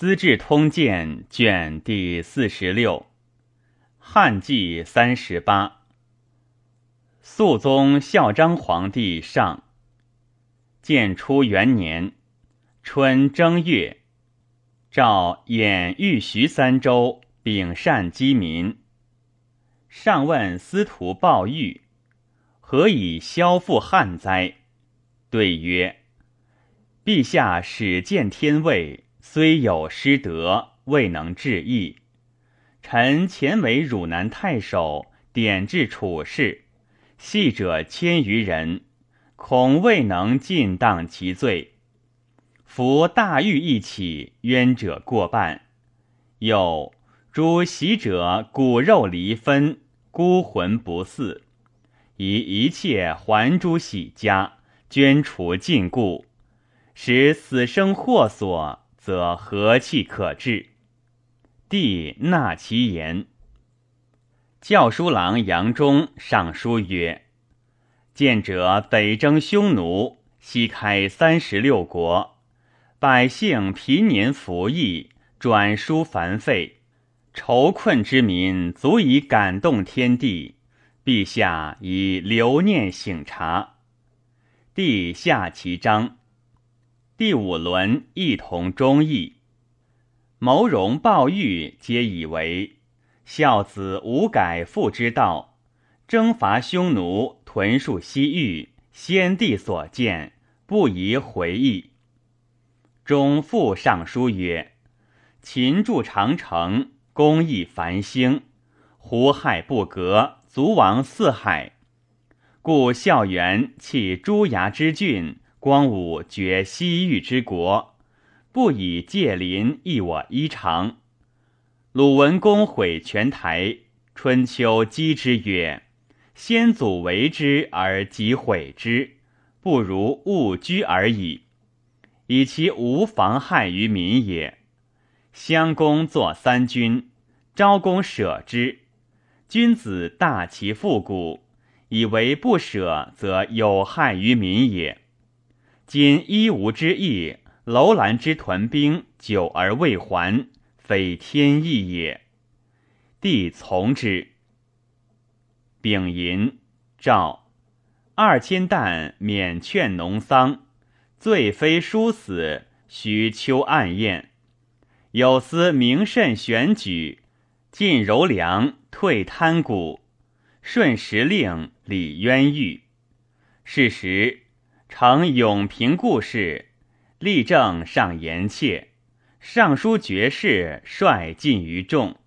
资治通鉴》卷第四十六，汉纪三十八。肃宗孝章皇帝上。建初元年春正月，诏演豫徐三州秉善饥民。上问司徒鲍玉：“何以消复旱灾？”对曰：“陛下始见天位。”虽有失德，未能治意。臣前为汝南太守，典治处事，系者千余人，恐未能尽当其罪。夫大狱一起，冤者过半。又诸袭者骨肉离分，孤魂不嗣，以一切还诸喜家，捐除禁锢，使死生祸所。则和气可治？帝纳其言。教书郎杨忠上书曰：“见者北征匈奴，西开三十六国，百姓贫年服役，转输繁费，愁困之民足以感动天地。陛下以留念省察。”帝下其章。第五轮一同忠义，谋容鲍玉皆以为孝子无改父之道，征伐匈奴，屯戍西域，先帝所见，不宜回忆。中复上书曰：秦筑长城，功益繁兴，胡亥不革，卒亡四海，故孝元弃诸牙之郡。光武绝西域之国，不以界邻益我衣裳。鲁文公毁泉台，春秋讥之曰：“先祖为之而己毁之，不如勿居而已，以其无妨害于民也。”襄公作三军，昭公舍之。君子大其复古，以为不舍，则有害于民也。今一吾之役，楼兰之屯兵久而未还，非天意也。帝从之。丙寅，诏二千担免劝农桑，罪非殊死，须秋暗宴。有司明慎选举，进柔良，退贪谷，顺时令，理冤狱。是时。承永平故事，立政上言切。尚书爵士率尽于众。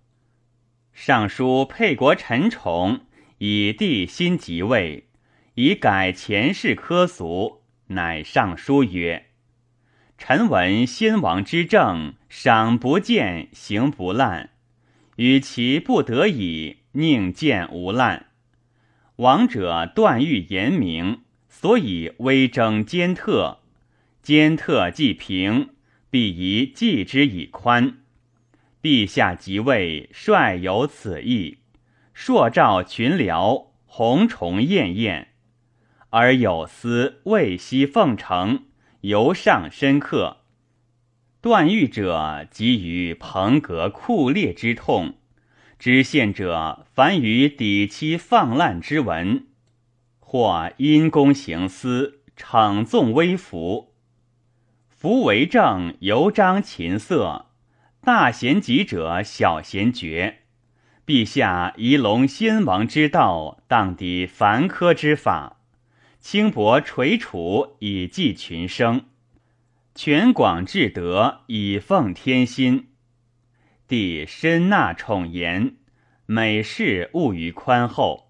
尚书沛国陈宠以帝新即位，以改前世科俗，乃上书曰：“臣闻先王之政，赏不见，行不滥，与其不得已，宁见无滥。王者断欲严明。”所以威征兼特，兼特既平，必宜继之以宽。陛下即位，率有此意，朔照群僚，鸿虫艳艳，而有司未悉奉承，由上深刻。断狱者，急于蓬革酷烈之痛；知县者，凡于抵期放滥之文。或因公行私，逞纵威服；夫为政，尤彰琴瑟。大贤吉者，小贤绝。陛下宜隆先王之道，当抵凡苛之法，轻薄垂楚，以济群生；全广至德，以奉天心。帝深纳宠言，每事务于宽厚。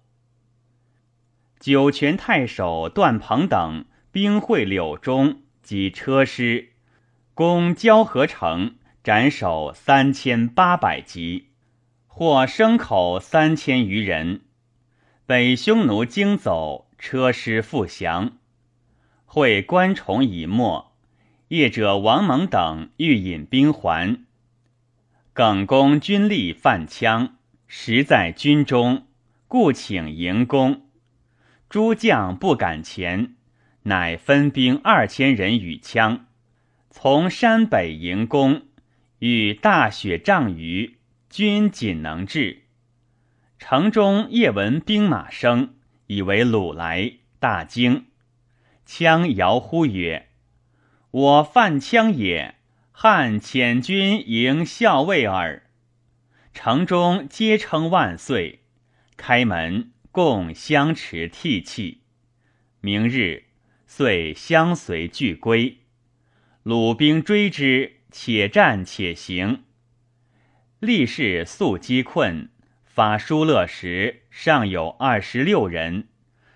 酒泉太守段鹏等兵会柳中，及车师，攻交河城，斩首三千八百级，获牲口三千余人。北匈奴惊走，车师复降。会关崇已没，业者王蒙等欲引兵还。耿公军力犯羌，实在军中，故请迎攻。诸将不敢前，乃分兵二千人与羌，从山北迎攻，遇大雪仗余，军仅能至。城中夜闻兵马声，以为鲁来，大惊。羌遥呼曰：“我犯羌也，汉遣军迎校尉耳。”城中皆称万岁。开门，共相持涕泣。明日，遂相随俱归。鲁兵追之，且战且行。力士素饥困。发疏勒时，尚有二十六人，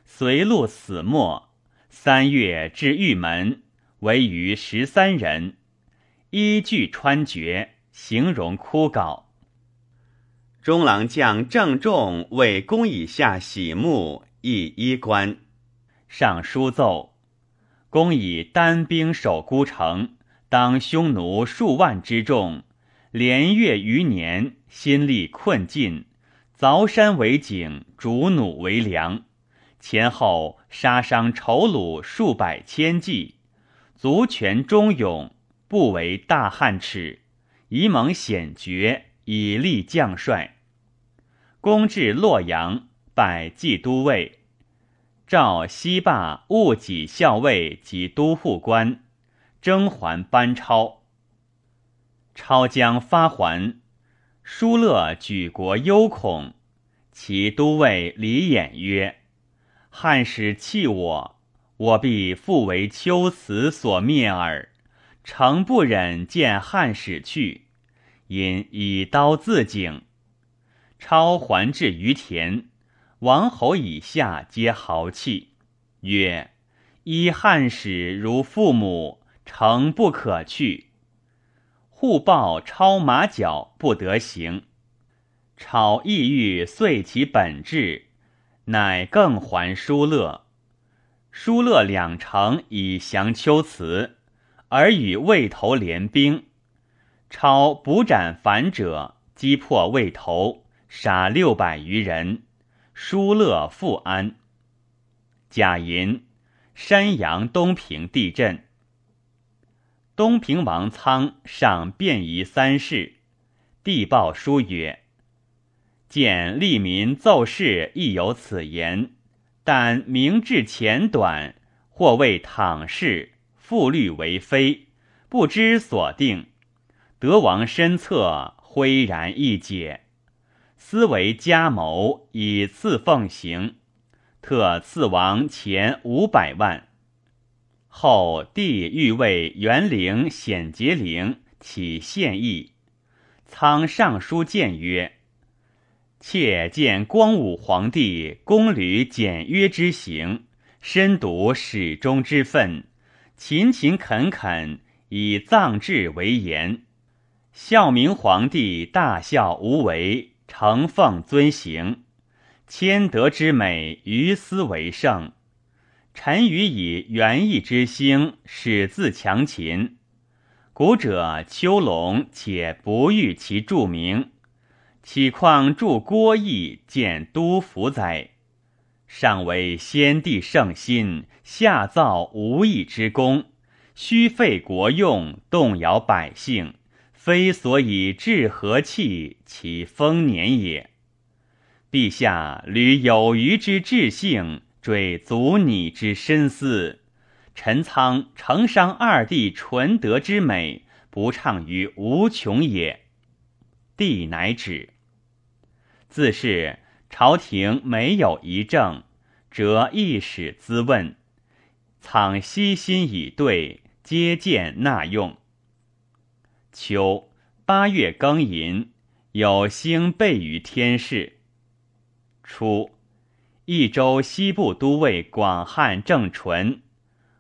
随路死没。三月至玉门，为余十三人，衣具穿绝，形容枯槁。中郎将郑重为公以下洗目，亦衣冠。上书奏：公以单兵守孤城，当匈奴数万之众，连月余年，心力困尽。凿山为井，逐弩为粮，前后杀伤仇虏数百千计，足权忠勇，不为大汉耻，以蒙显爵，以立将帅。攻至洛阳，拜冀都尉，召西霸务己校尉及都护官，征还班超。超将发还。疏勒举国忧恐，其都尉李衍曰：“汉使弃我，我必复为秋辞所灭耳。诚不忍见汉使去，因以刀自警。”超还至于田，王侯以下皆豪气，曰：“依汉使如父母，诚不可去。”互报超马脚不得行，超意欲遂其本志，乃更还疏勒。疏勒两城以降丘辞，而与魏头联兵。超捕斩反者，击破魏头，杀六百余人。疏勒复安。贾银，山阳东平地震。东平王仓上便宜三世，帝报书曰：“见利民奏事亦有此言，但明志浅短，或谓躺事，复虑为非，不知所定。德王身策，恢然易解。思为家谋，以赐奉行，特赐王钱五百万。”后帝欲为元陵显节陵起献议，仓尚书谏曰：“妾见光武皇帝宫履简约之行，深读始终之分，勤勤恳恳，以葬志为言。孝明皇帝大孝无为，承奉遵行，谦德之美，于斯为盛。”臣愚以元义之兴，始自强秦。古者丘龙，且不欲其著名，岂况著郭义，建都府哉？上为先帝圣心，下造无义之功，虚费国用，动摇百姓，非所以治和气，其丰年也。陛下履有余之志性。追足你之深思，陈仓承伤二帝纯德之美，不畅于无穷也。帝乃止。自是朝廷没有一政，则一使咨问，仓悉心以对，皆见纳用。秋八月庚寅，有星备于天市。初。益州西部都尉广汉郑纯，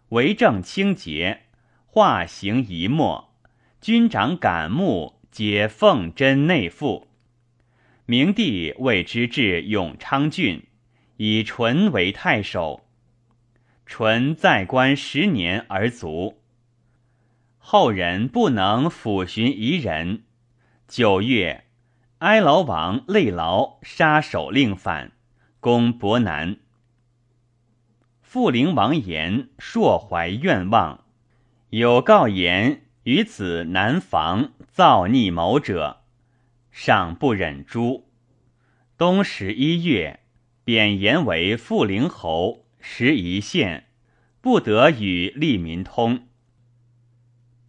为政清洁，化行一默，军长感慕，皆奉真内附。明帝为之至永昌郡，以纯为太守。纯在官十年而卒。后人不能抚寻夷人。九月，哀牢王累劳杀首令反。攻伯南，傅陵王言硕怀愿望，有告言于子南防造逆谋者，上不忍诛。冬十一月，贬言为富陵侯，时一县，不得与利民通。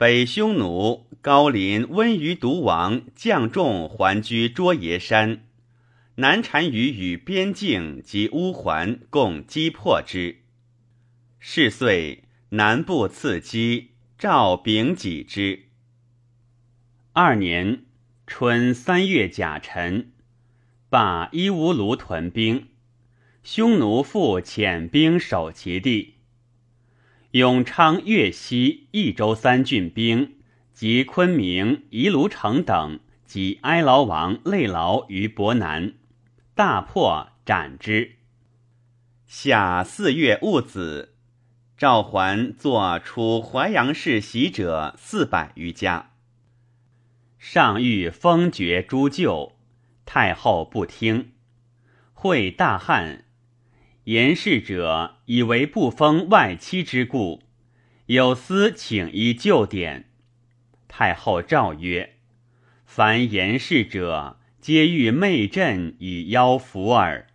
北匈奴高林温于独王将众还居卓爷山，南单于与边境及乌桓共击破之。是岁，南部次击。赵丙己之二年春三月甲辰，罢伊吾卢屯兵，匈奴复遣兵守其地。永昌、越西、益州三郡兵及昆明、夷卢城等及哀牢王累劳于博南，大破斩之。夏四月戊子。赵桓作出淮阳市袭者四百余家，上欲封爵诸舅，太后不听。会大汉，言事者以为不封外戚之故，有司请依旧典。太后诏曰：“凡言事者，皆欲媚朕以邀福耳。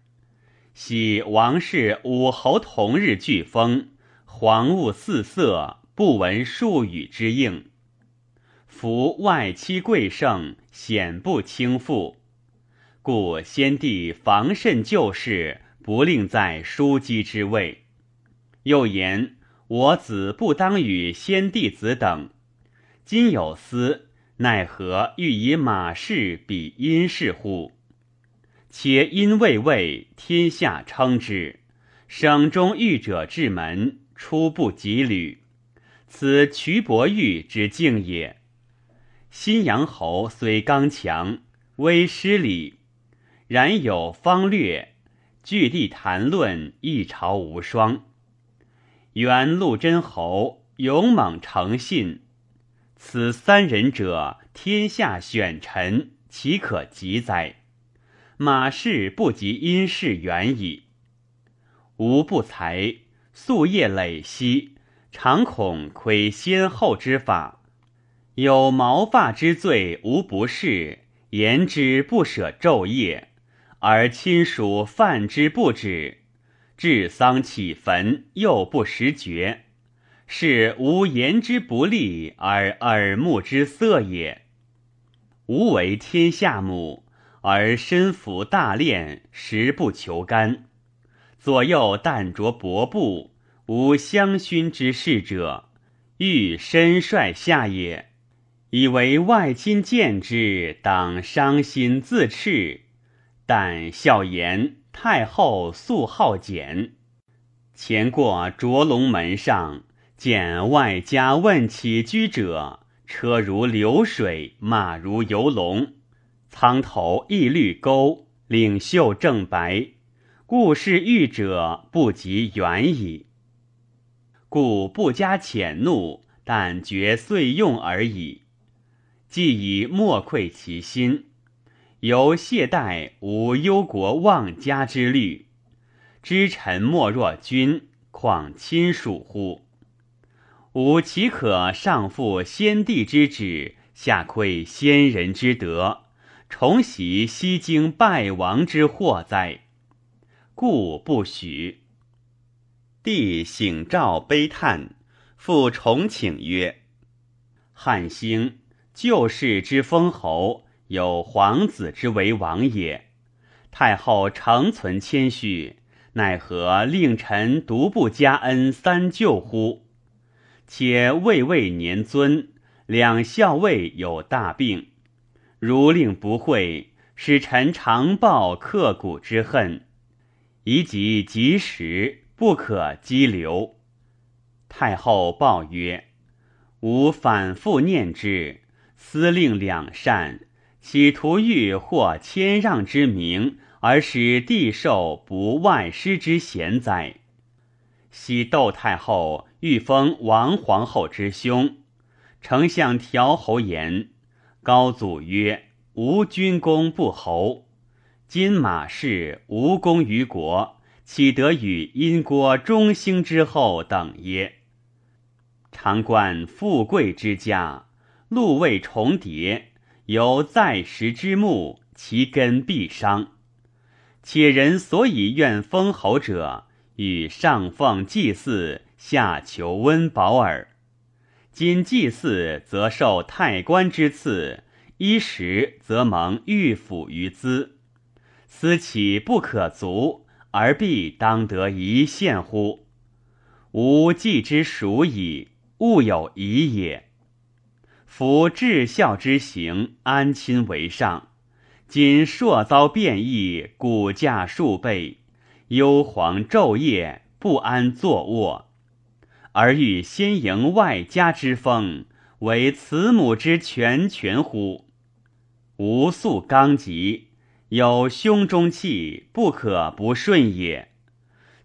昔王氏武侯同日俱封。”黄雾四色，不闻数语之应。夫外戚贵盛，显不轻负，故先帝防慎旧事，不令在枢机之位。又言我子不当与先帝子等。今有司，奈何欲以马氏比殷氏乎？且因未位，天下称之，省中御者至门。出不及旅，此瞿伯玉之境也。新阳侯虽刚强，威失礼，然有方略，据地谈论，一朝无双。原陆真侯勇猛诚信，此三人者，天下选臣，岂可及哉？马氏不及殷氏远矣。吾不才。夙夜累息，常恐窥先后之法，有毛发之罪，无不是。言之不舍昼夜，而亲属犯之不止，治丧起坟又不识觉，是无言之不利而耳目之色也。吾为天下母，而身服大练，食不求甘。左右但着薄布，无香薰之事者，欲身率下也。以为外亲见之，当伤心自斥。但笑言太后素好俭。前过卓龙门上，见外家问起居者，车如流水，马如游龙，苍头一绿钩，领袖正白。故事欲者不及远矣，故不加谴怒，但觉遂用而已。既以莫愧其心，由懈怠无忧国忘家之虑。知臣莫若君，况亲属乎？吾岂可上负先帝之旨，下愧先人之德，重袭西京败亡之祸哉？故不许。帝醒诏悲叹，复重请曰：“汉兴旧世之封侯，有皇子之为王也。太后诚存谦虚，奈何令臣独不加恩三舅乎？且位位年尊，两校尉有大病，如令不讳，使臣常报刻骨之恨。”宜及及时，不可激流。太后报曰：“吾反复念之，司令两善，企图欲获谦让之名，而使帝寿不外师之贤哉？”昔窦太后欲封王皇后之兄，丞相调侯言，高祖曰：“吾君公不侯。”今马氏无功于国，岂得与殷国中兴之后等耶？常观富贵之家，禄位重叠，由在时之木，其根必伤。且人所以愿封侯者，与上奉祭祀，下求温饱耳。今祭祀，则受太官之赐；衣食，则蒙御府于资。思岂不可足，而必当得一献乎？吾祭之属矣，物有疑也。夫至孝之行，安亲为上。今朔遭变异，骨价数倍，幽黄昼夜，不安坐卧。而欲先迎外家之风，为慈母之全权乎？吾素刚极，有胸中气，不可不顺也。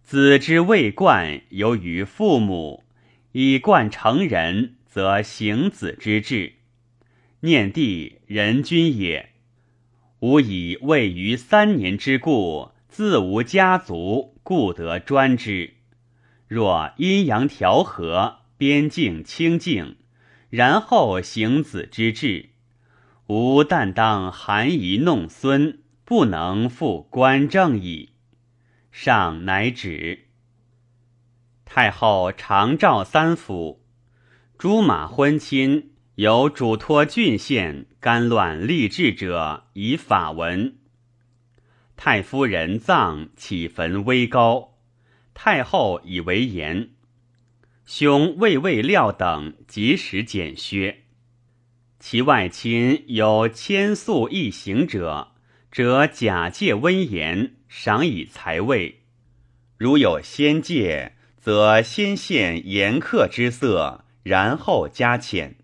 子之未冠，由于父母；以冠成人，则行子之志。念弟人君也，吾以位于三年之故，自无家族，故得专之。若阴阳调和，边境清净，然后行子之志，吾但当含饴弄孙，不能复官政矣。上乃止。太后常召三府，诸马婚亲，有嘱托郡县干乱吏治者，以法文。太夫人葬，起坟微高。太后以为言，兄魏魏料等及时减削。其外亲有千宿一行者，则假借温言，赏以财位；如有先借，则先献严苛之色，然后加遣。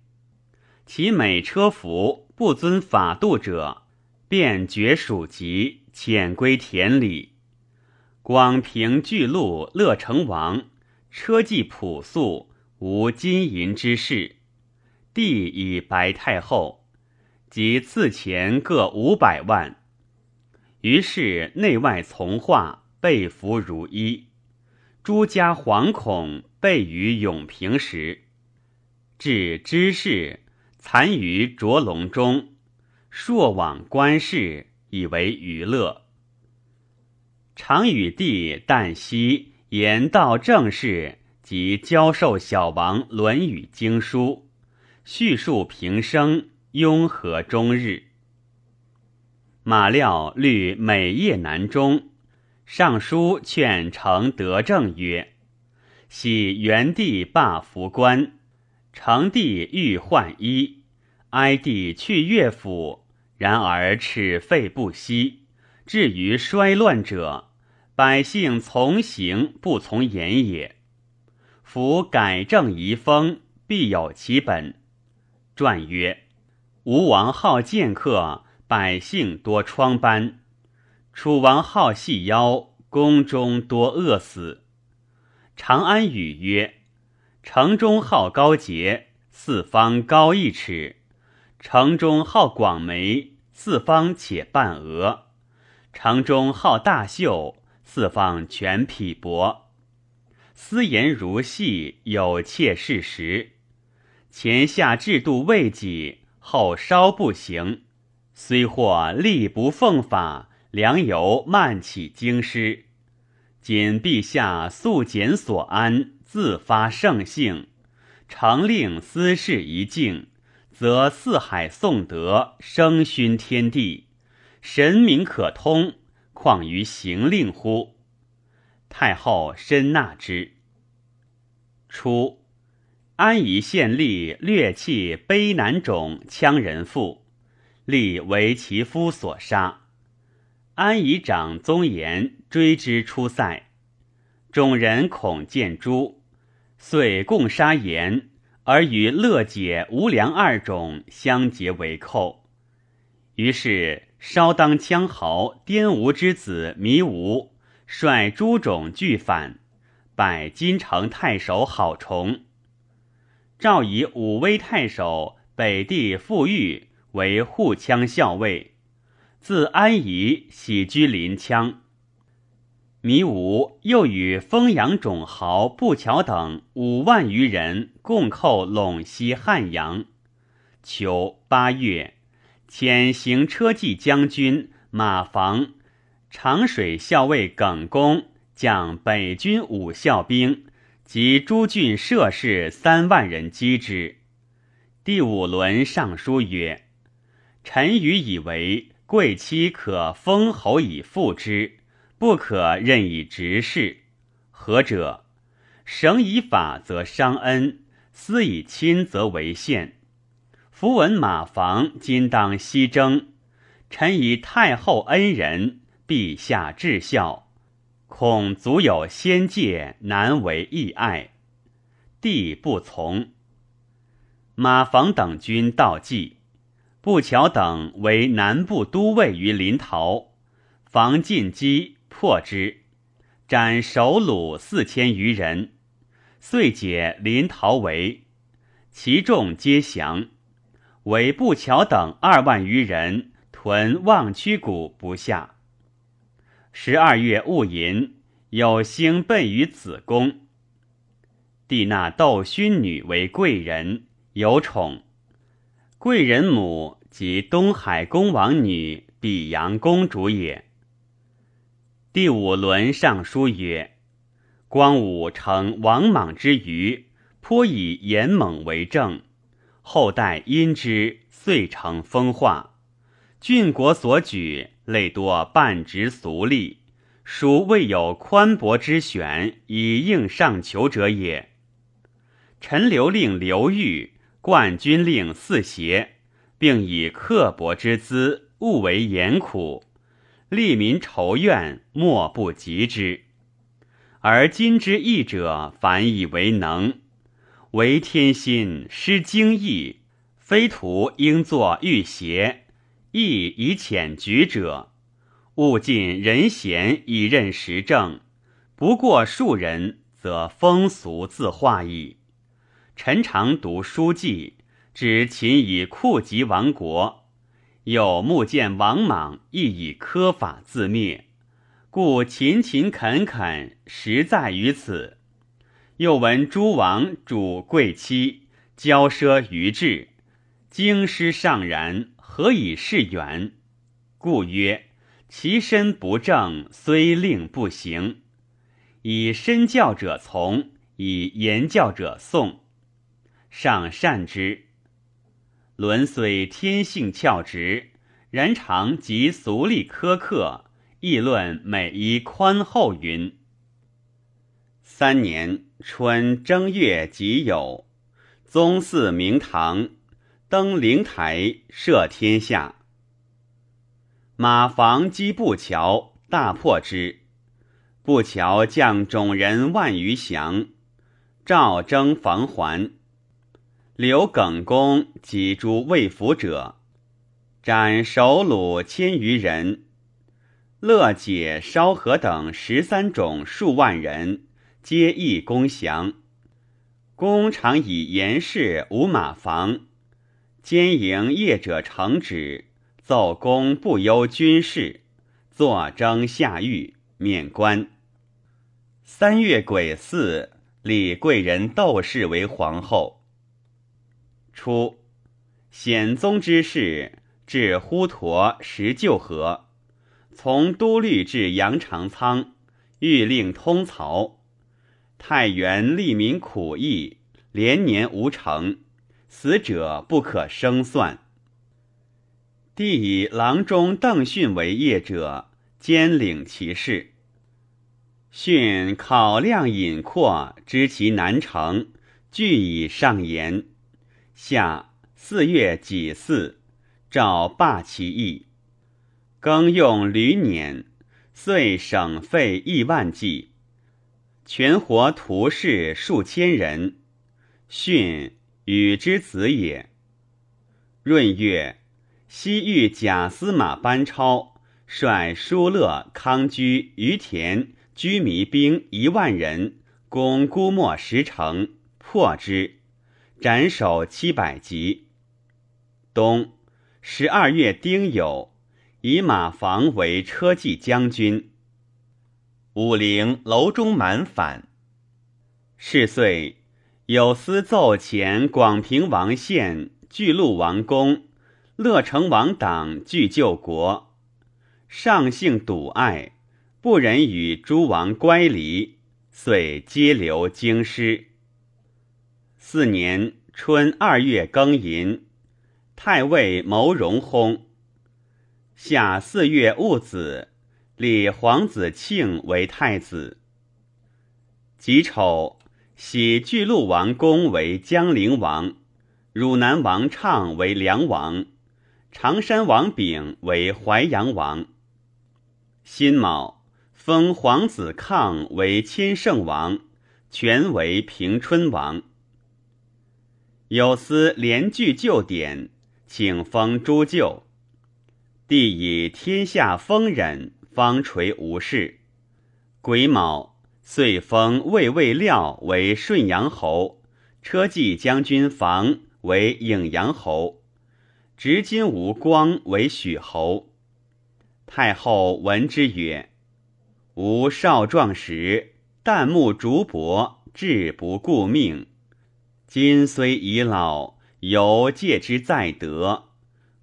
其每车服不遵法度者，便绝属籍，遣归田里。广平巨鹿乐成王车技朴素，无金银之事。帝以白太后，即赐钱各五百万。于是内外从化，被服如一。诸家惶恐，备于永平时，至知事残于卓龙中，朔往观事，以为娱乐。常与帝旦夕言道政事及教授小王《论语》经书，叙述平生，雍和终日。马料虑每夜难终，上书劝成德政曰：“喜元帝罢服官，成帝欲换衣，哀帝去乐府，然而齿废不息。”至于衰乱者，百姓从行不从言也。夫改正遗风，必有其本。传曰：吴王好剑客，百姓多疮斑；楚王好细腰，宫中多饿死。长安语曰：城中好高洁，四方高一尺；城中好广眉，四方且半额。城中好大袖，四方全匹帛。私言如戏，有切事实。前下制度未己，后稍不行。虽或力不奉法，良由慢起京师。今陛下素简所安，自发圣性，常令私事一静，则四海颂德，声勋天地。神明可通，况于行令乎？太后深纳之。初，安宜县吏略弃卑南种羌人妇，立为其夫所杀。安宜长宗言追之出塞，众人恐见诛，遂共杀言，而与乐解、无良二种相结为寇。于是。稍当羌豪颠吴之子弥吾率诸种俱反，拜金城太守郝崇。诏以武威太守北地傅玉为护羌校尉，自安宜徙居临羌。弥吴又与丰阳种豪步桥等五万余人共寇陇西汉阳，秋八月，遣行车骑将军马房、长水校尉耿恭将北军五校兵及诸郡射士三万人击之。第五轮上书曰：“臣愚以为贵戚可封侯以复之，不可任以直事。何者？绳以法则伤恩，私以亲则为限。夫闻马房今当西征，臣以太后恩人，陛下至孝，恐足有先戒，难为义爱。帝不从。”马房等军到济，步桥等为南部都尉于临洮，防进击破之，斩首虏四千余人，遂解临洮围，其众皆降，唯步桥等二万余人屯望曲谷不下。十二月戊寅，有星奔于子宫，帝纳窦勋女为贵人。有宠，贵人母即东海公王女比阳公主也。第五轮上书曰：“光武称王莽之余，颇以严猛为政，后代因之，遂成风化。郡国所举，类多半直俗吏，属未有宽博之选以应上求者也。陈留令刘裕。”冠军令四邪，并以刻薄之资，务为严苦，利民仇怨，莫不及之。而今之义者，反以为能，为天心失精义，非徒应作御邪，亦以遣举者，务尽人贤以任时政，不过数人，则风俗自化矣。臣常读书记，指秦以酷极亡国，有目见王莽亦以苛法自灭，故勤勤恳恳实在于此。又闻诸王主贵戚，骄奢于志，京师尚然，何以是远？故曰：其身不正，虽令不行。以身教者从，以言教者颂。上善之。伦虽天性翘直，然常及俗吏苛刻，议论每一宽厚云。三年春正月己酉，宗祀明堂，登灵台，赦天下。马房击步桥，大破之。步桥将种人万余降，赵征防还。刘耿公及诸魏府者，斩首虏千余人。乐解、烧河等十三种数万人，皆易攻降。公常以严氏无马房，兼营业者承旨，奏公不忧军事，坐征下狱，免官。三月癸巳，立贵人窦氏为皇后。初，显宗之事至呼陀石臼河，从都律至杨长仓，欲令通曹。太原利民苦役，连年无成，死者不可生算。帝以郎中邓训为业者，兼领其事。训考量隐阔，知其难成，具以上言。夏四月己巳，诏罢其役。更用驴辇，遂省费亿万计，全活屠士数千人。训禹之子也。闰月，西域假司马班超率疏勒、康居、于田居弥兵一万人，攻姑墨十城，破之。斩首七百级。冬十二月丁酉，以马房为车骑将军。武陵楼中满反。是岁，有司奏前广平王献巨鹿王公，乐成王党拒救国，上性笃爱，不忍与诸王乖离，遂皆留京师。四年春二月庚寅，太尉牟荣薨。夏四月戊子，立皇子庆为太子。己丑，喜巨鹿王公为江陵王，汝南王畅为梁王，常山王炳为淮阳王。辛卯，封皇子抗为千圣王，权为平春王。有司连具旧典，请封诸舅。帝以天下丰忍，方垂无事。癸卯，遂封魏魏廖为顺阳侯，车骑将军房为颍阳侯，执金吴光为许侯。太后闻之曰：“吾少壮时，旦暮竹帛，志不顾命。今虽已老，犹戒之在德。”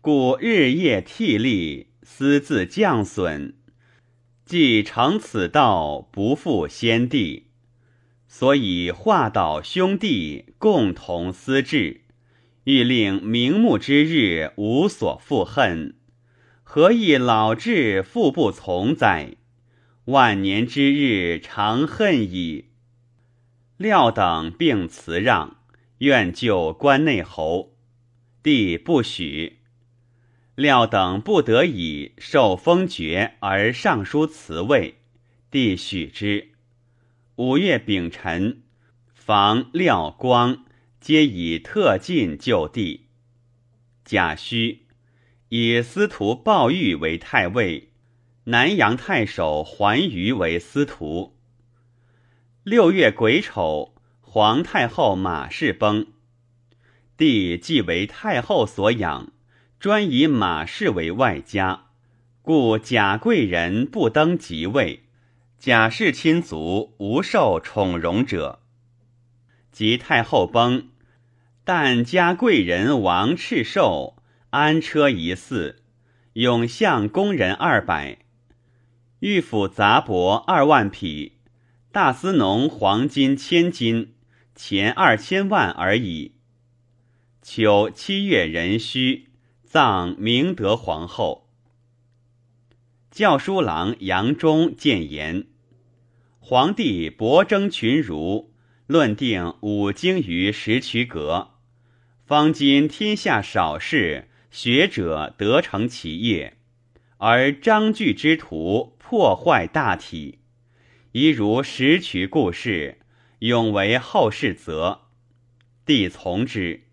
故日夜替力，私自降损，既成此道，不负先帝，所以化导兄弟共同思治，欲令明目之日无所负恨，何以老志复不从哉？万年之日长恨矣。料等并辞让，愿就关内侯，帝不许。廖等不得已受封爵而上书辞位，帝许之。五月丙辰，房廖光皆以特进就地。贾诩以司徒鲍玉为太尉，南阳太守桓瑜为司徒。六月癸丑，皇太后马氏崩，帝既为太后所养。专以马氏为外家，故贾贵人不登即位，贾氏亲族无受宠荣者。及太后崩，但加贵人王赤寿安车一祀，永相宫人二百，御府杂帛二万匹，大司农黄金千金，钱二千万而已。秋七月壬戌。葬明德皇后。教书郎杨忠谏言：皇帝博征群儒，论定五经于石渠阁。方今天下少事，学者得成其业，而章句之徒破坏大体。一如石渠故事，永为后世则。帝从之。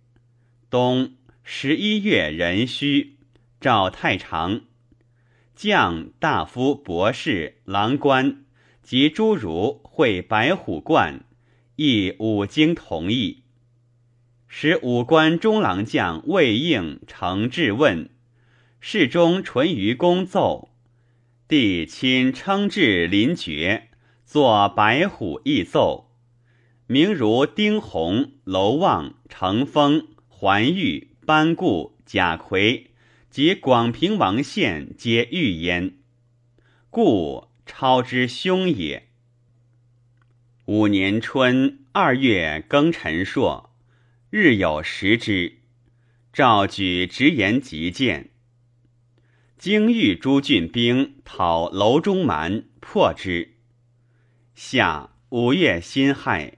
冬。十一月壬戌，赵太常将大夫、博士、郎官及诸儒会白虎观，议五经同意，使五官中郎将魏应承质问，侍中淳于公奏，帝亲称制临爵，作白虎议奏，名如丁弘、楼望、程丰、桓玉。班固、贾逵及广平王献皆遇焉，故超之兄也。五年春二月庚辰朔，日有食之。诏举直言急谏。京豫诸郡兵讨楼中蛮，破之。夏五月辛亥，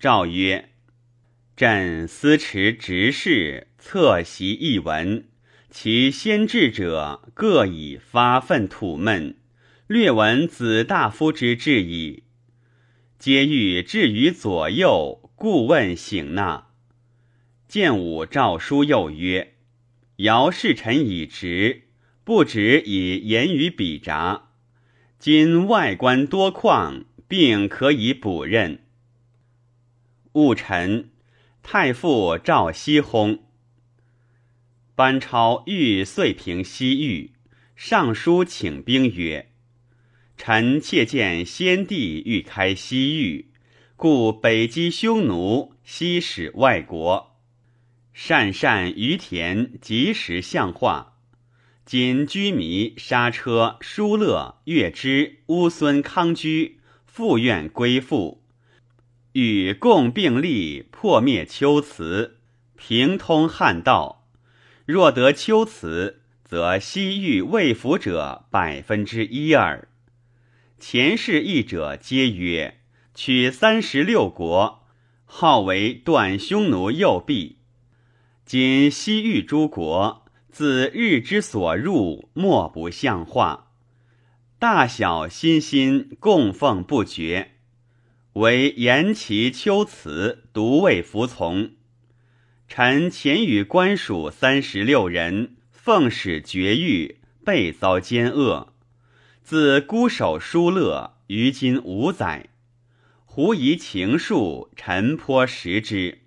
诏曰。朕思持执事，侧习一文，其先智者各以发愤吐闷，略闻子大夫之志矣。皆欲置于左右，故问醒纳。见武诏书又曰：“尧侍臣以直，不止以言语比札。今外官多旷，并可以补任。”戊辰。太傅赵熙薨。班超欲遂平西域，上书请兵曰：“臣妾见先帝欲开西域，故北击匈奴，西使外国。善善于田，及时相化。今居弥、刹车、疏勒、月支、乌孙、康居，复愿归附，与共并立，破灭秋辞，平通汉道。若得秋辞，则西域未服者百分之一耳。前世译者皆曰：取三十六国，号为断匈奴右臂。今西域诸国，自日之所入，莫不像化，大小心心供奉不绝。唯言其秋辞，独未服从。臣前与官属三十六人，奉使绝狱，被遭奸恶。自孤守疏勒，于今五载，狐疑情术，臣颇识之。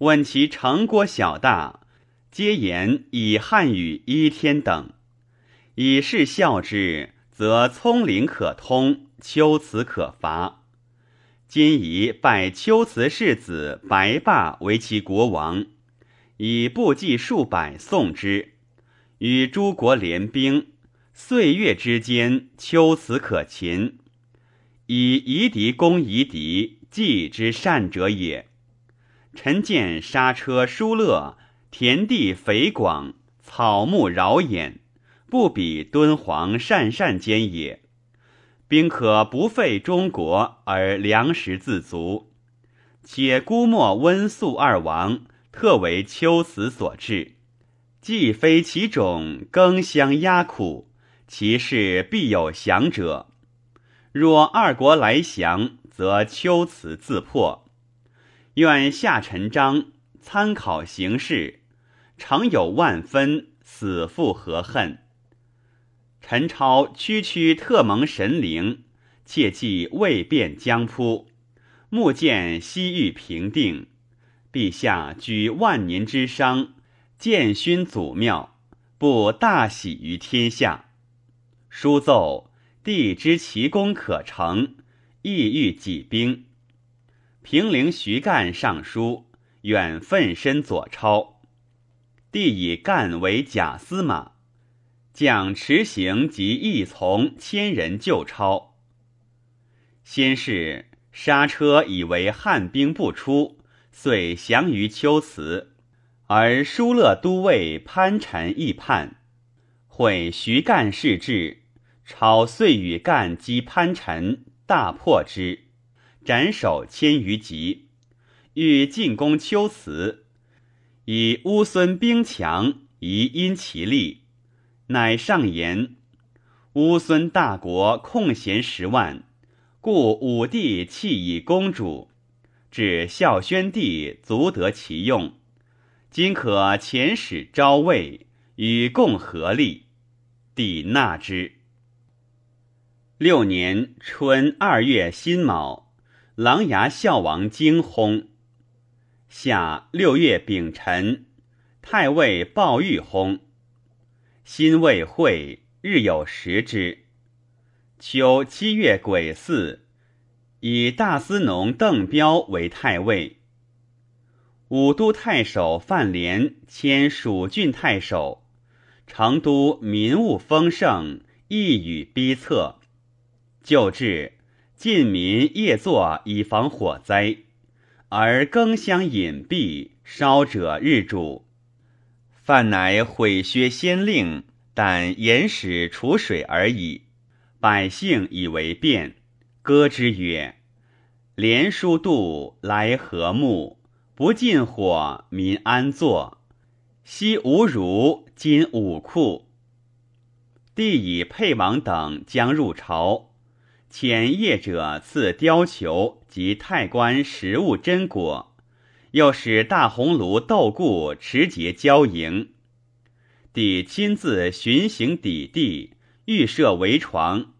问其城郭小大，皆言以汉语一天等。以是效之，则葱岭可通，秋辞可伐。今宜拜秋辞世子白霸为其国王，以部骑数百送之，与诸国联兵。岁月之间，秋辞可擒，以夷狄攻夷狄，计之善者也。臣见刹车疏勒，田地肥广，草木饶眼，不比敦煌善善间也。兵可不费中国而粮食自足，且孤莫温宿二王，特为秋辞所致，既非其种，更相压苦。其事必有降者。若二国来降，则秋辞自破。愿下陈章，参考形势，常有万分，死复何恨？陈超区区特蒙神灵，切记未变将扑。目见西域平定，陛下举万年之商，建勋祖庙，不大喜于天下。书奏，帝知其功可成，意欲己兵。平陵徐干上书，远奋身左超。帝以干为假司马，将持行及义从千人就超。先是刹车以为汉兵不出，遂降于秋辞，而疏勒都尉潘臣亦叛，会徐干事至。超遂与干击潘臣，大破之，斩首千余级。欲进攻秋辞，以乌孙兵强，宜因其力，乃上言：乌孙大国空闲十万，故武帝弃以公主，至孝宣帝足得其用。今可遣使招魏，与共合力。帝纳之。六年春二月辛卯，琅琊孝王惊薨。夏六月丙辰，太尉鲍玉薨。辛未会，日有食之。秋七月癸巳，以大司农邓彪为太尉。武都太守范廉迁蜀郡太守。成都民物丰盛，一语逼策。旧制，晋民夜作以防火灾，而更相隐蔽，烧者日主。范乃毁削先令，但严使储水而已。百姓以为变，歌之曰：“连书度来和睦，不进火，民安坐。昔无儒，今武库。”帝以沛王等将入朝。遣业者赐貂裘及太官食物珍果，又使大红炉斗固持节交迎。帝亲自巡行邸地，预设围床，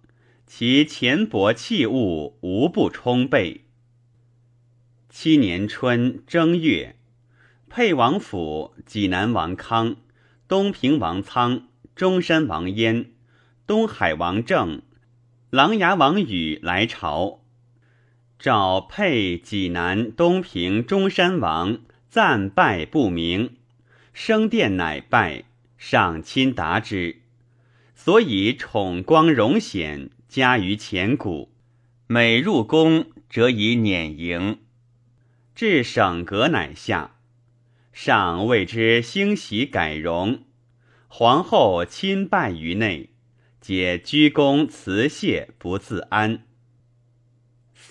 其钱帛器物无不充备。七年春正月，沛王府、济南王康、东平王苍、中山王焉、东海王政。琅琊王宇来朝，召沛、济南、东平、中山王赞拜不明，升殿乃拜，上亲答之。所以宠光荣显，加于前古。每入宫，则以辇迎。至省阁，乃下。上谓之兴喜改容。皇后亲拜于内，皆鞠躬辞谢，不自安。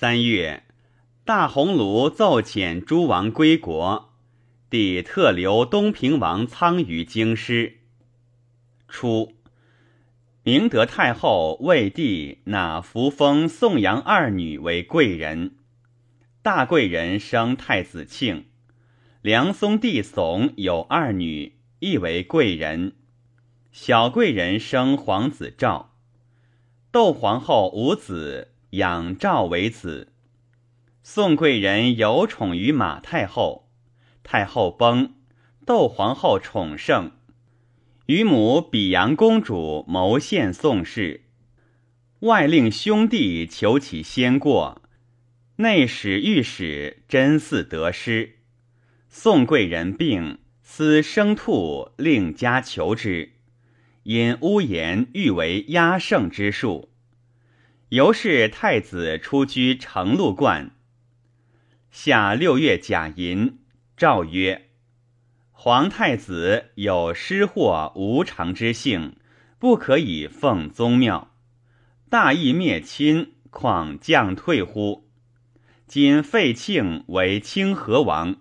三月，大鸿胪奏遣诸王归国，帝特留东平王苍于京师。初，明德太后为帝纳扶封宋阳二女为贵人，大贵人生太子庆，梁松帝悚有二女，亦为贵人。小贵人生皇子赵，窦皇后无子，养赵为子。宋贵人有宠于马太后，太后崩，窦皇后宠盛，与母比阳公主谋献宋氏，外令兄弟求其先过，内使御史真嗣得失。宋贵人病，思生兔，令家求之。因屋言欲为压胜之术，由是太子出居成禄观。夏六月甲寅，诏曰：皇太子有失或无常之性，不可以奉宗庙。大义灭亲，况降退乎？今废庆为清河王，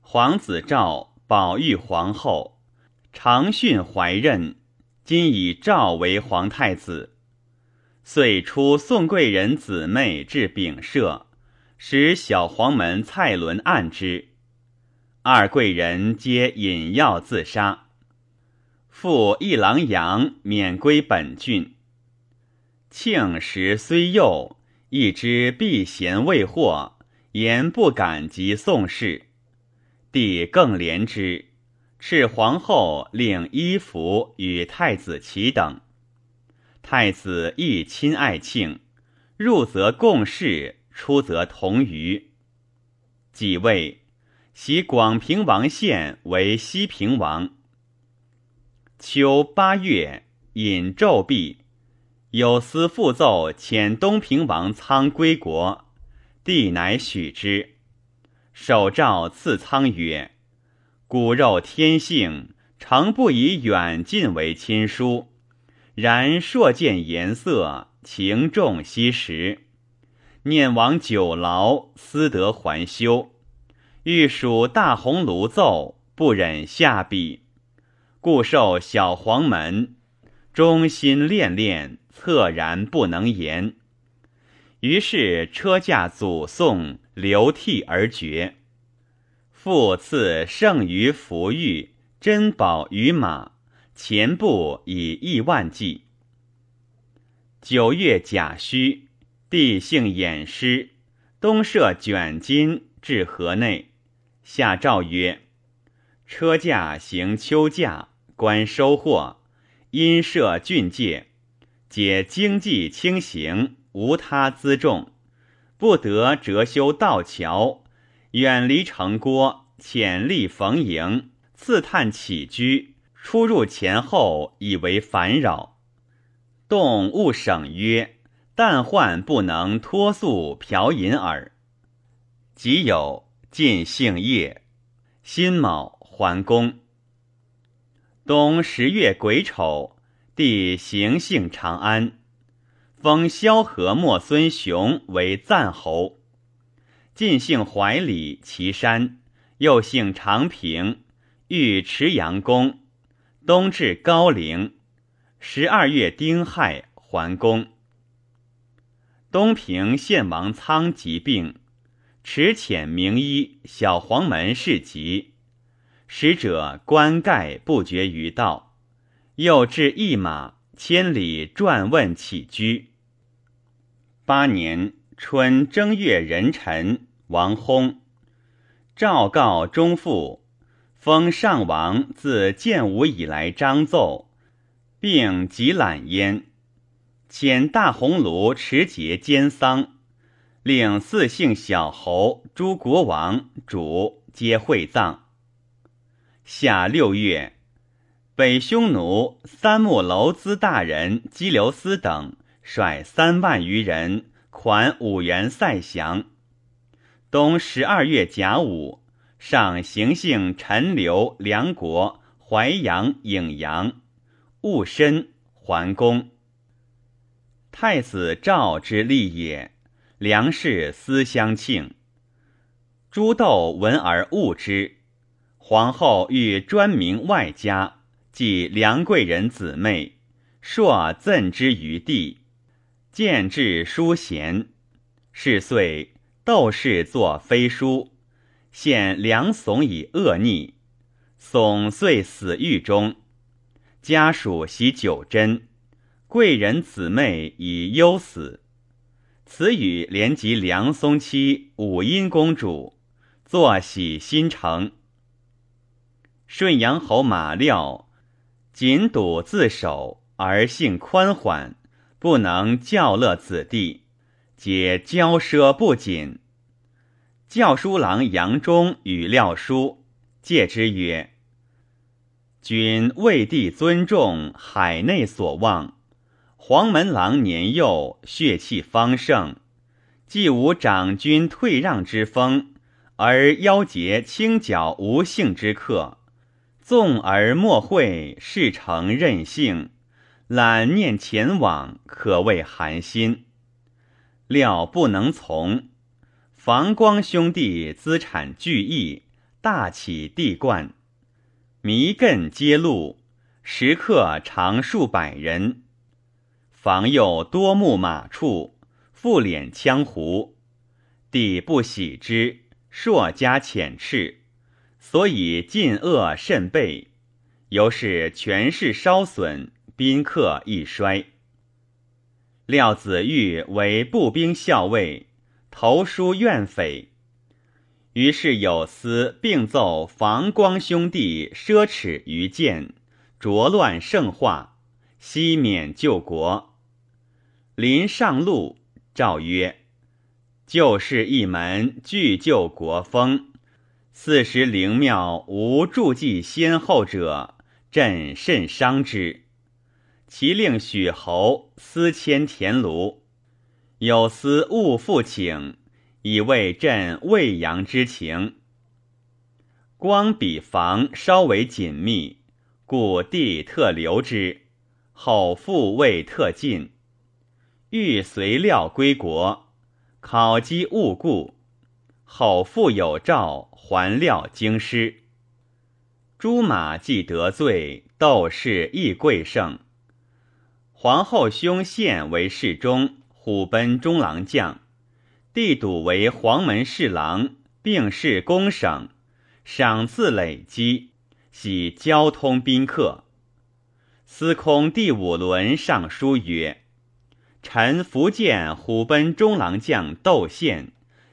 皇子赵保育皇后，长训怀任。今以赵为皇太子，遂出宋贵人姊妹至丙舍，使小黄门蔡伦按之。二贵人皆饮药自杀。父一郎杨免归本郡。庆时虽幼，亦知避嫌未获，言不敢及宋氏。帝更怜之。敕皇后令衣服与太子齐等，太子亦亲爱庆，入则共事，出则同娱。即位，袭广平王宪为西平王。秋八月，引昼毕，有司复奏遣东平王苍归国，帝乃许之。手诏赐苍曰。骨肉天性，常不以远近为亲疏。然硕见颜色，情重惜时。念往久劳，思得还休。欲属大红炉奏，不忍下笔，故受小黄门。忠心恋恋，恻然不能言。于是车驾祖送，流涕而绝。复赐剩余福玉珍宝于马，前部以亿万计。九月甲戌，帝幸偃师，东射卷金至河内，下诏曰：车驾行秋驾，观收获，因设郡界，解经济轻行，无他辎重，不得折修道桥。远离城郭，潜力逢迎，刺探起居，出入前后，以为烦扰。动勿省曰：“但患不能脱宿嫖饮耳。”即有尽姓业，辛卯还宫。冬十月癸丑，帝行幸长安，封萧何莫孙雄为赞侯。晋姓怀里岐山，又姓长平，欲持阳公。冬至高陵，十二月丁亥还宫。东平献王苍疾病，持遣名医小黄门侍疾，使者观盖不绝于道，又至一马千里转问起居。八年春正月壬辰。王薨，诏告中父，封上王自建武以来章奏，并即览焉。遣大鸿胪持节监丧，令四姓小侯诸国王主皆会葬。夏六月，北匈奴三木楼兹大人姬留斯等率三万余人，款五原塞降。冬十二月甲午，上行幸陈留、梁国、淮阳、颍阳，戊申桓公。太子赵之立也，梁氏思相庆。朱窦闻而恶之，皇后欲专名外家，即梁贵人姊妹，朔赠之于地，见至书贤，是岁。窦氏作飞书，现梁耸以恶逆，耸遂死狱中。家属袭九真，贵人姊妹以忧死。此语连及梁松妻武阴公主，坐喜新城。顺阳侯马廖谨笃自守，而性宽缓，不能教乐子弟。皆骄奢不谨。教书郎杨忠与廖书戒之曰：“君为帝尊重，海内所望。黄门郎年幼，血气方盛，既无长君退让之风，而邀结轻佻无幸之客，纵而莫会，事成任性，揽念前往，可谓寒心。”料不能从，房光兄弟资产巨亿，大起地冠，迷亘皆路，食客常数百人。房又多牧马畜，复敛羌胡，帝不喜之，硕加遣斥，所以进恶甚备，由是权势稍损，宾客亦衰。廖子玉为步兵校尉，投书怨匪。于是有司并奏房光兄弟奢侈于剑，浊乱圣化，悉免救国。临上路，诏曰：“旧事一门，俱救国风。四时灵庙无助祭先后者，朕甚伤之。”其令许侯私迁田庐，有司勿复请，以慰朕未阳之情。光比房稍为紧密，故帝特留之，后复未特进。欲随料归国，考击误故，后复有诏还料京师。朱马既得罪，窦氏亦贵盛。皇后兄献为侍中，虎贲中郎将；帝笃为黄门侍郎，并侍公省，赏赐累积，喜交通宾客。司空第五轮上书曰：“臣福建虎贲中郎将窦宪，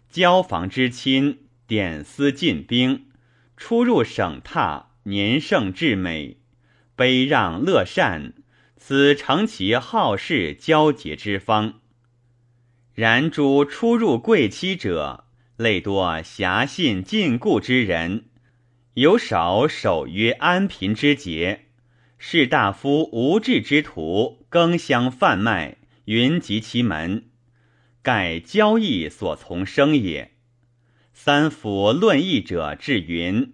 交房之亲，点司进兵，出入省榻，年盛至美，卑让乐善。”此成其好事交结之方。然诸出入贵戚者，类多侠信禁锢之人，有少守约安贫之节。士大夫无志之徒，更相贩卖，云集其门，盖交易所从生也。三府论议者至云：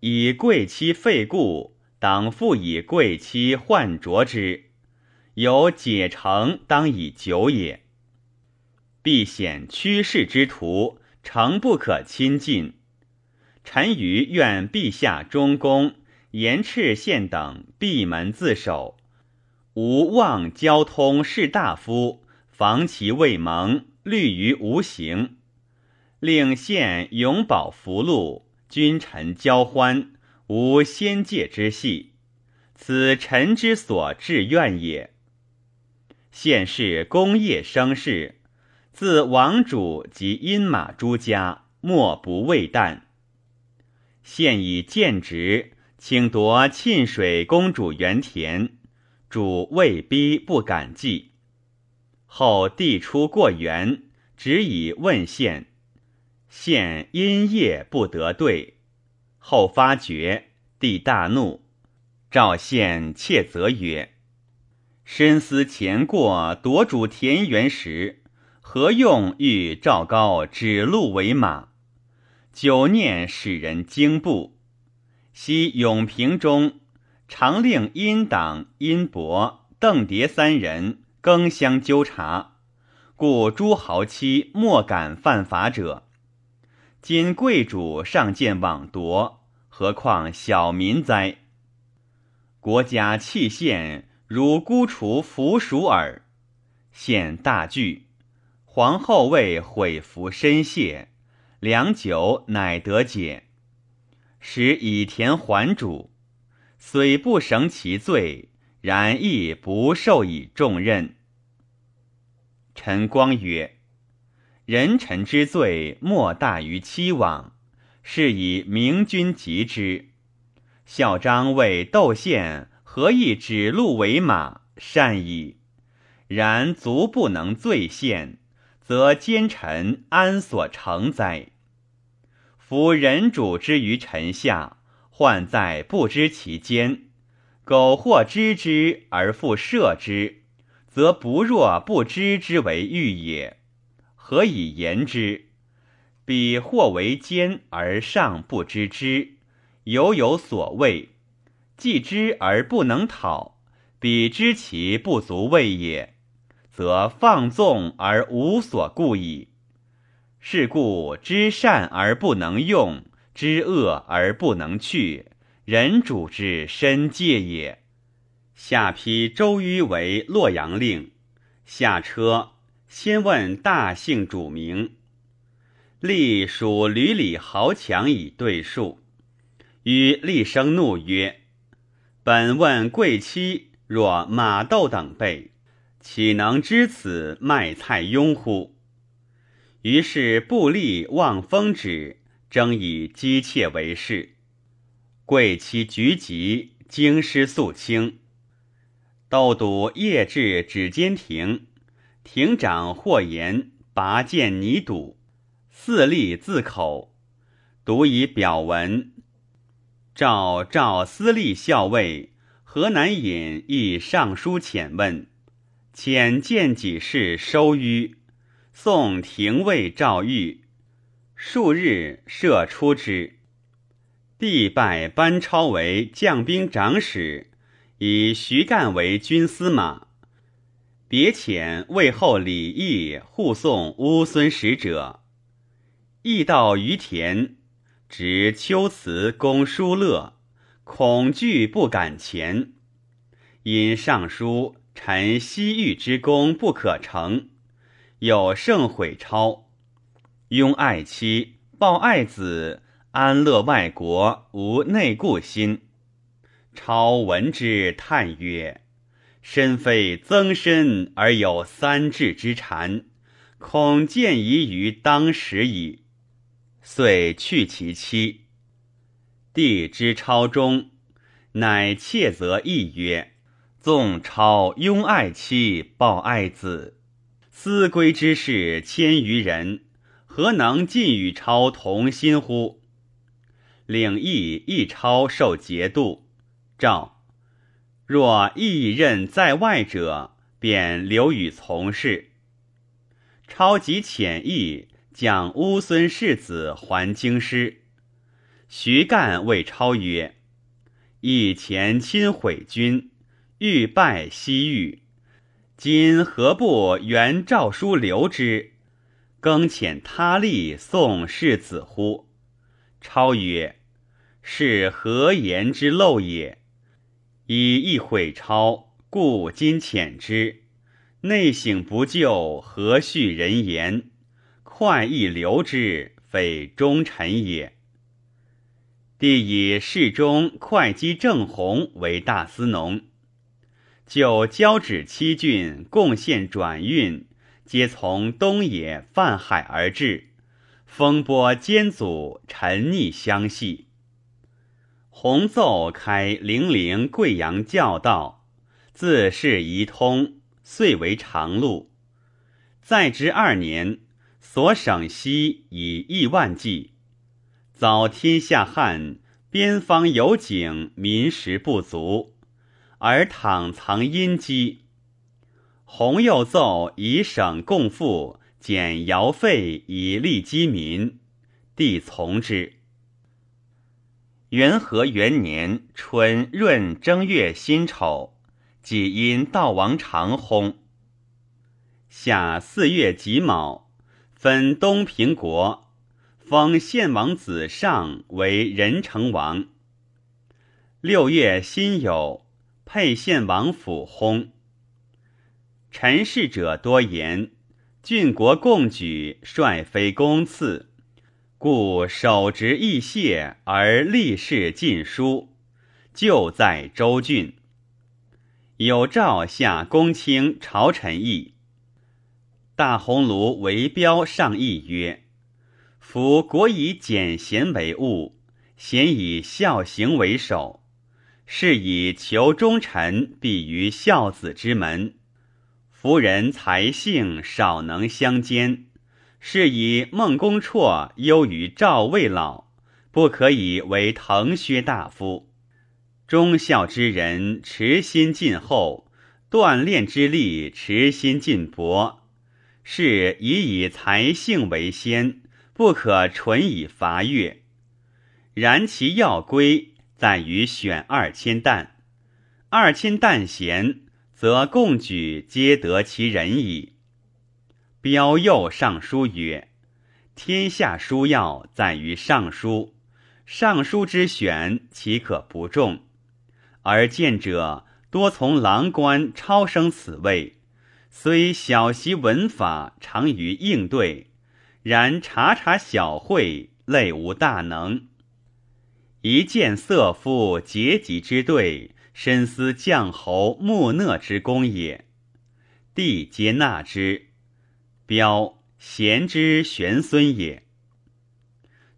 以贵戚废故，当复以贵戚换着之。有解成当以久也。必显趋势之徒，诚不可亲近。臣愚愿陛下中宫、延赤县等闭门自守，无妄交通士大夫，防其未蒙，虑于无形。令县永保福禄，君臣交欢，无先界之系。此臣之所志愿也。现是功业生事，自王主及阴马诸家，莫不畏惮。现以见职，请夺沁水公主原田，主未逼不敢计。后帝出过园，只以问献，献因夜不得对，后发觉，帝大怒，召献窃责曰：“深思前过，夺主田园时，何用欲赵高指鹿为马？久念使人惊怖。昔永平中，常令殷党、殷伯、邓蝶三人更相纠察，故诸豪妻莫敢犯法者。今贵主尚见枉夺。”何况小民哉？国家弃县如孤雏伏鼠耳。县大惧，皇后为悔服深谢，良久乃得解。使以田还主，虽不绳其罪，然亦不受以重任。陈光曰：“人臣之罪，莫大于欺罔。”是以明君及之。孝章为窦宪，何以指鹿为马？善矣。然足不能罪献，则奸臣安所成哉？夫人主之于臣下，患在不知其奸。苟或知之而复赦之，则不若不知之为欲也。何以言之？彼或为奸而尚不知之，犹有所谓；既知而不能讨，彼知其不足畏也，则放纵而无所顾矣。是故知善而不能用，知恶而不能去，人主之深戒也。下批周瑜为洛阳令，下车先问大姓主名。立属吕里豪强以对数，与厉声怒曰：“本问贵戚若马窦等辈，岂能知此卖菜庸乎？”于是布吏望风止，争以姬妾为事。贵戚局急，京师肃清。窦笃夜至指监庭，庭长或言拔剑拟堵。四立自口，读以表文。赵赵司隶校尉河南尹亦上书遣问，遣见己事收於。送廷尉赵玉，数日射出之。帝拜班超为将兵长史，以徐干为军司马。别遣魏后李毅护送乌孙使者。亦到于田，执秋辞公叔乐，恐惧不敢前。因上书臣西域之功不可成，有圣悔超，拥爱妻，抱爱子，安乐外国，无内顾心。超闻之，叹曰：“身非增身而有三智之禅，恐见疑于当时矣。”遂去其妻。帝之超中，乃窃责议曰：“宋超拥爱妻，抱爱子，思归之事千余人，何能尽与超同心乎？”领议一超受节度。诏：若异任在外者，便留与从事。超及遣意。将乌孙世子还京师，徐干谓超曰：“以前亲毁君，欲拜西域，今何不原诏书留之，更遣他吏送世子乎？”超曰：“是何言之陋也？以亦毁超，故今遣之。内省不救，何恤人言？”快意留之，非忠臣也。帝以侍中会稽郑弘为大司农，就交趾七郡贡献转运，皆从东野泛海而至，风波兼阻，沉溺相系。弘奏开零陵贵阳教道，自是宜通，遂为长路。在职二年。所省息以亿万计，早天下旱，边方有井，民食不足，而倘藏阴机。洪又奏以省共赋，减徭费以利饥民，帝从之。元和元年春闰正月辛丑，己因道王长薨。夏四月己卯，分东平国，封献王子尚为仁成王。六月辛酉，沛县王府薨。陈氏者多言，郡国共举，率非公赐，故守职易谢而立事尽书，就在州郡。有诏下公卿朝臣议，大鸿胪为标上议曰：“夫国以简贤为务，贤以孝行为首，是以求忠臣必于孝子之门。”夫人才性少能相兼，是以孟公绰优于赵魏老，不可以为腾薛大夫。忠孝之人，持心尽厚；锻炼之力，持心尽薄。是以以才性为先，不可纯以伐越。然其要归在于选二千担，二千担贤。则共举皆得其人矣。标右尚书曰：“天下书要在于尚书，尚书之选岂可不重？而见者多从郎官超升此位，虽小习文法，长于应对，然察察小会，类无大能。一见色夫结级之对。”深思将侯木讷之功也，帝皆纳之。标贤之玄孙也。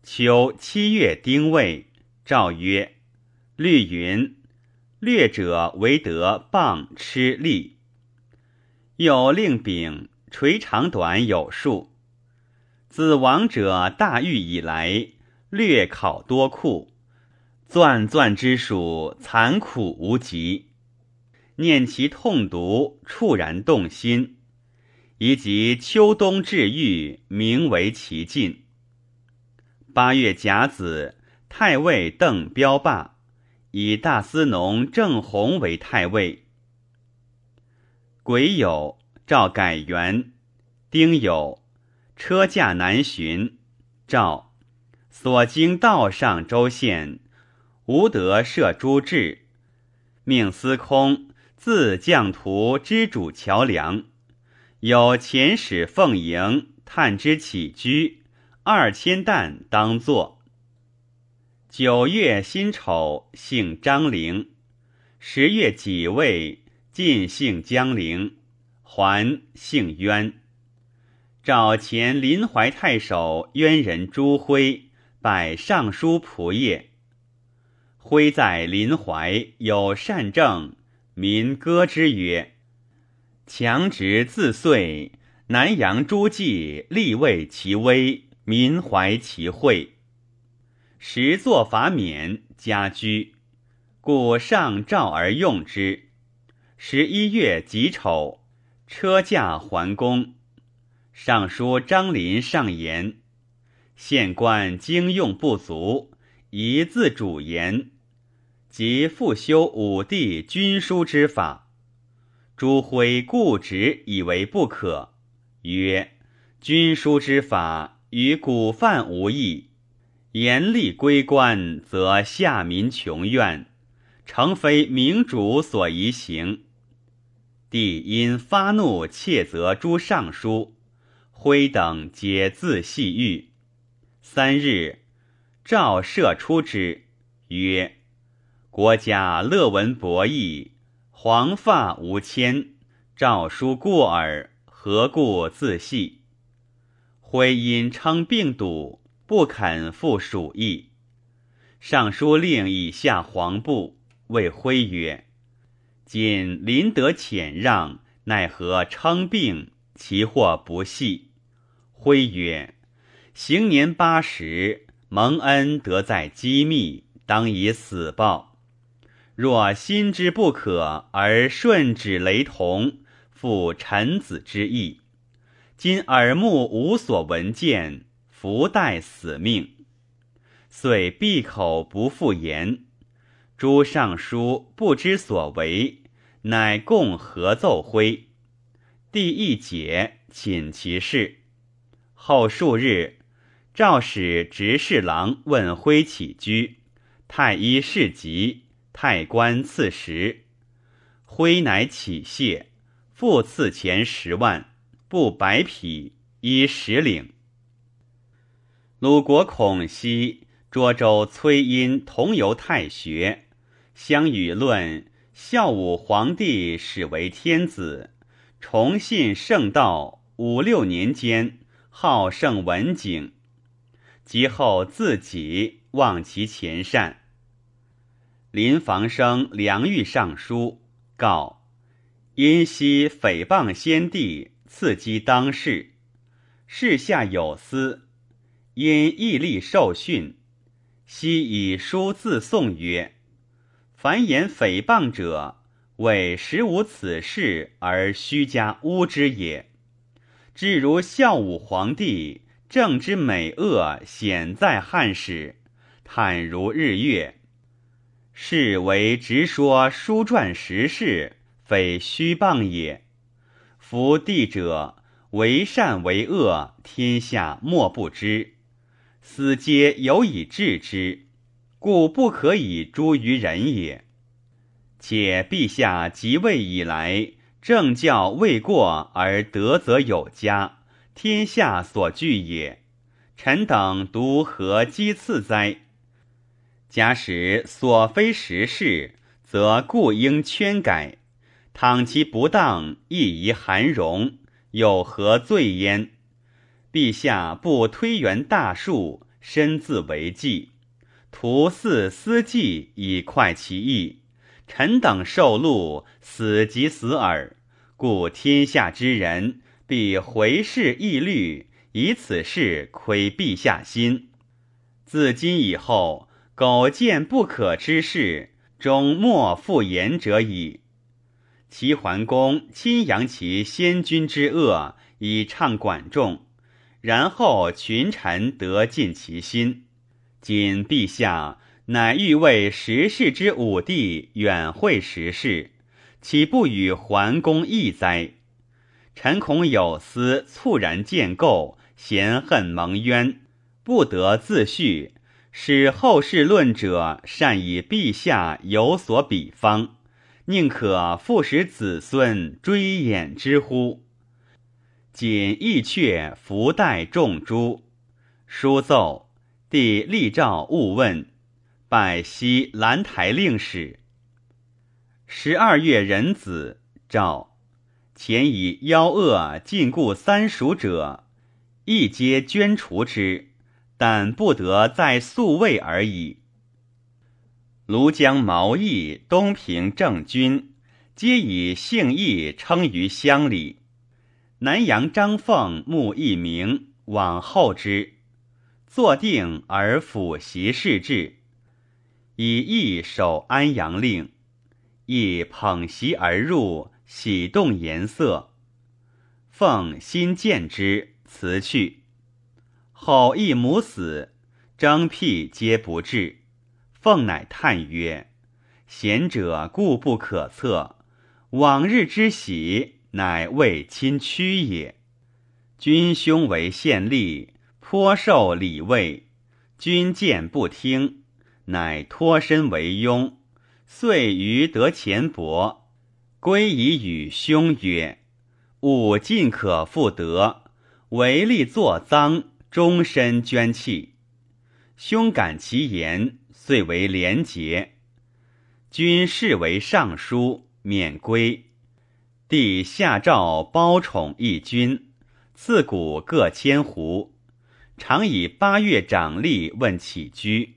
秋七月丁未，诏曰：“律云，略者为得棒吃力。又令丙垂长短有数。自王者大狱以来，略考多库。”钻钻之属，残苦无极。念其痛毒，触然动心。以及秋冬治愈，名为其尽。八月甲子，太尉邓彪罢，以大司农郑弘为太尉。癸酉，诏改元。丁酉，车驾南巡。诏所经道上州县。无德设诸志，命司空自将图之主桥梁，有遣使奉迎，探之起居，二千担当作。九月辛丑，姓张陵；十月己未，晋姓江陵，还姓渊。召前临淮太守渊人朱辉，拜尚书仆射。徽在临淮有善政，民歌之曰：“强直自遂，南阳诸暨立为其威，民怀其惠。时作法免，家居，故上诏而用之。十一月己丑，车驾还宫。尚书张林上言：县官经用不足。”宜自主言，即复修武帝军书之法。朱辉固执以为不可，曰：军书之法与古范无异，严厉归官，则下民穷怨，诚非明主所宜行。帝因发怒，窃责诸尚书，辉等皆自系狱。三日。诏射出之，曰：“国家乐闻博弈，黄发无牵，诏书过耳，何故自系？”徽因称病笃，不肯复蜀邑。尚书令以下黄布，谓徽曰：“今临得遣让，奈何称病？其祸不细。”徽曰：“行年八十。”蒙恩得在机密，当以死报。若心之不可而顺旨雷同，复臣子之意。今耳目无所闻见，弗待死命。遂闭口不复言。诸尚书不知所为，乃共合奏徽。帝一解，寝其事。后数日，诏使执侍郎问徽起居，太医侍疾，太官赐食。徽乃起谢，复赐钱十万，布白匹，衣十领。鲁国孔熙、涿州崔殷同游太学，相与论孝武皇帝始为天子，崇信圣道，五六年间。好胜文景，及后自己忘其前善。临房生梁玉上书告：因昔诽谤先帝，刺激当世，世下有司，因毅力受训，悉以书自颂曰：“凡言诽谤者，为实无此事而虚加诬之也。”至如孝武皇帝，政之美恶显在汉史，坦如日月。是为直说书传实事，非虚谤也。夫帝者，为善为恶，天下莫不知，斯皆有以治之，故不可以诛于人也。且陛下即位以来。政教未过而德则有加，天下所惧也。臣等独何讥刺哉？假使所非实事，则故应圈改；倘其不当，亦宜含容，有何罪焉？陛下不推圆大数，身自为计，徒似私计以快其意。臣等受禄，死即死耳。故天下之人必回视议虑，以此事窥陛下心。自今以后，苟见不可之事，终莫复言者矣。齐桓公亲扬其先君之恶，以畅管仲，然后群臣得尽其心。今陛下。乃欲为时世之武帝远会时事，岂不与桓公异哉？臣恐有司猝然见构，嫌恨蒙冤，不得自叙，使后世论者善以陛下有所比方，宁可复使子孙追衍之乎？仅意阙福代众诸，书奏，帝立诏勿问。拜西兰台令史。十二月壬子，诏前以妖恶禁锢三蜀者，亦皆捐除之，但不得再宿卫而已。庐江毛义、东平郑军，皆以姓义称于乡里。南阳张凤慕义名，往后之，坐定而抚习事制。以义守安阳令，亦捧席而入，喜动颜色。奉新见之，辞去。后一母死，征辟皆不至。奉乃叹曰：“贤者固不可测，往日之喜，乃为亲屈也。君兄为县吏，颇受礼位，君见不听。”乃脱身为庸，遂于得钱帛，归以与兄曰：“吾尽可复得，唯利作赃，终身捐弃。”兄感其言，遂为廉洁。君视为尚书，免归。帝下诏褒宠一君，赐谷各千斛，常以八月长吏问起居。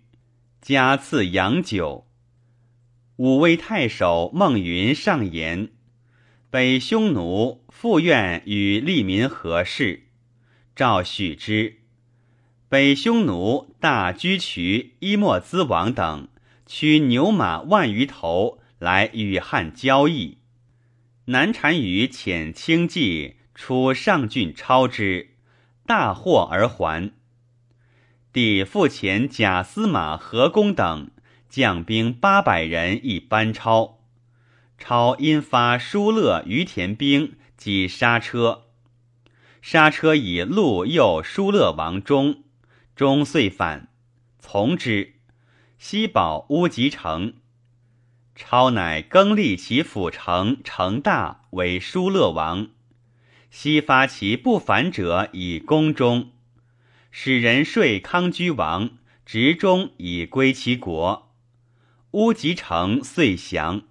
加赐洋酒。武威太守孟云上言：北匈奴复愿与利民合事，赵许之。北匈奴大居渠伊莫兹王等驱牛马万余头来与汉交易。南单于遣轻骑出上郡超之，大获而还。帝复遣贾司马何公等将兵八百人一班超，超因发疏勒于田兵，及刹车。刹车以路诱疏勒王忠，终遂反，从之。西保乌吉城，超乃更立其府城城大为疏勒王，西发其不反者以攻中，使人说康居王执中以归其国。乌吉城遂降。